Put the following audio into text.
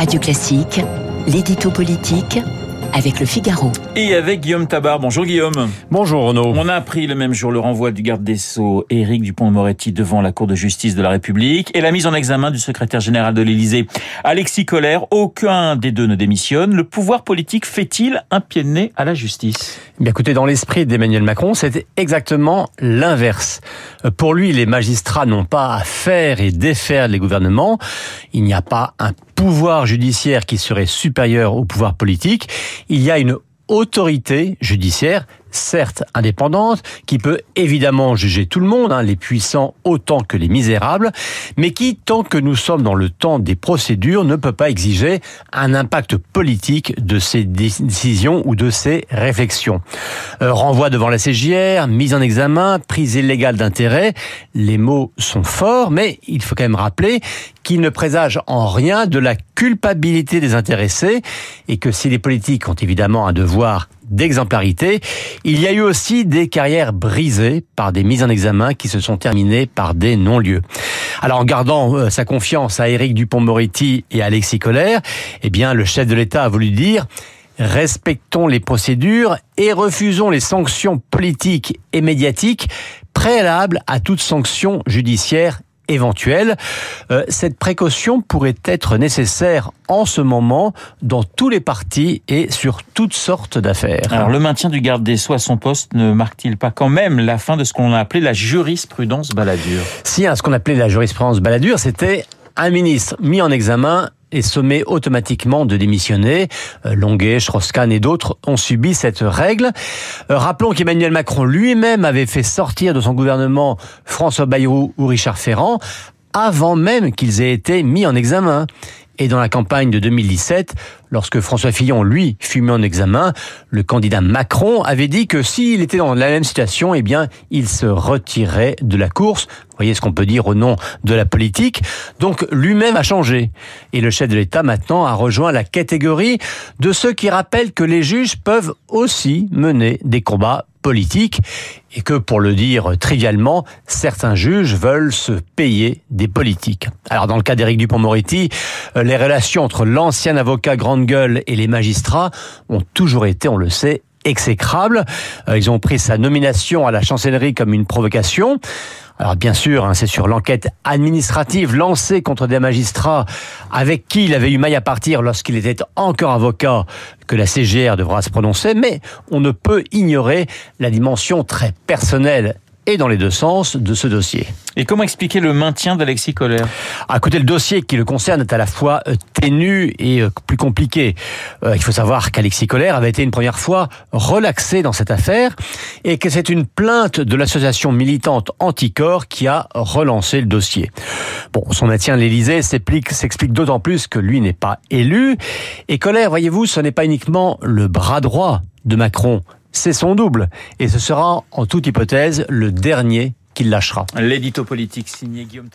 Radio Classique, l'édito politique avec le Figaro. Et avec Guillaume Tabar. Bonjour Guillaume. Bonjour Renaud. On a appris le même jour le renvoi du garde des Sceaux Éric Dupont-Moretti devant la Cour de justice de la République et la mise en examen du secrétaire général de l'Élysée, Alexis Collère. Aucun des deux ne démissionne. Le pouvoir politique fait-il un pied de nez à la justice? Eh Bien écoutez, dans l'esprit d'Emmanuel Macron, c'était exactement l'inverse. Euh, pour lui, les magistrats n'ont pas à faire et défaire les gouvernements. Il n'y a pas un pouvoir judiciaire qui serait supérieur au pouvoir politique. Il y a une autorité judiciaire certes indépendante, qui peut évidemment juger tout le monde, hein, les puissants autant que les misérables, mais qui, tant que nous sommes dans le temps des procédures, ne peut pas exiger un impact politique de ses décisions ou de ses réflexions. Euh, renvoi devant la CGR, mise en examen, prise illégale d'intérêt, les mots sont forts, mais il faut quand même rappeler qu'ils ne présagent en rien de la culpabilité des intéressés et que si les politiques ont évidemment un devoir d'exemplarité. Il y a eu aussi des carrières brisées par des mises en examen qui se sont terminées par des non-lieux. Alors en gardant euh, sa confiance à Éric Dupont-Moretti et à Alexis Collère, eh bien le chef de l'État a voulu dire respectons les procédures et refusons les sanctions politiques et médiatiques préalables à toute sanction judiciaire éventuelle. Euh, cette précaution pourrait être nécessaire en ce moment dans tous les partis et sur toutes sortes d'affaires. Alors le maintien du garde des Sceaux à son poste ne marque-t-il pas quand même la fin de ce qu'on a appelé la jurisprudence baladure Si, hein, ce qu'on appelait la jurisprudence baladure, c'était un ministre mis en examen est sommé automatiquement de démissionner. Euh, Longuet, Strauss-Kahn et d'autres ont subi cette règle. Euh, rappelons qu'Emmanuel Macron lui-même avait fait sortir de son gouvernement François Bayrou ou Richard Ferrand avant même qu'ils aient été mis en examen. Et dans la campagne de 2017, lorsque François Fillon, lui, fut mis en examen, le candidat Macron avait dit que s'il était dans la même situation, eh bien, il se retirait de la course. Vous voyez ce qu'on peut dire au nom de la politique. Donc, lui-même a changé. Et le chef de l'État, maintenant, a rejoint la catégorie de ceux qui rappellent que les juges peuvent aussi mener des combats politique et que, pour le dire trivialement, certains juges veulent se payer des politiques. Alors, dans le cas d'Éric Dupont-Moretti, euh, les relations entre l'ancien avocat grande et les magistrats ont toujours été, on le sait, exécrables. Euh, ils ont pris sa nomination à la chancellerie comme une provocation. Alors bien sûr, hein, c'est sur l'enquête administrative lancée contre des magistrats avec qui il avait eu maille à partir lorsqu'il était encore avocat que la CGR devra se prononcer, mais on ne peut ignorer la dimension très personnelle et dans les deux sens de ce dossier. Et comment expliquer le maintien d'Alexis Collère À côté, le dossier qui le concerne est à la fois euh, ténu et euh, plus compliqué. Euh, il faut savoir qu'Alexis Collère avait été une première fois relaxé dans cette affaire et que c'est une plainte de l'association militante Anticor qui a relancé le dossier. Bon, son maintien à l'Élysée s'explique d'autant plus que lui n'est pas élu. Et Collère, voyez-vous, ce n'est pas uniquement le bras droit de Macron, c'est son double. Et ce sera, en toute hypothèse, le dernier qu'il lâchera. L'édito politique signé Guillaume.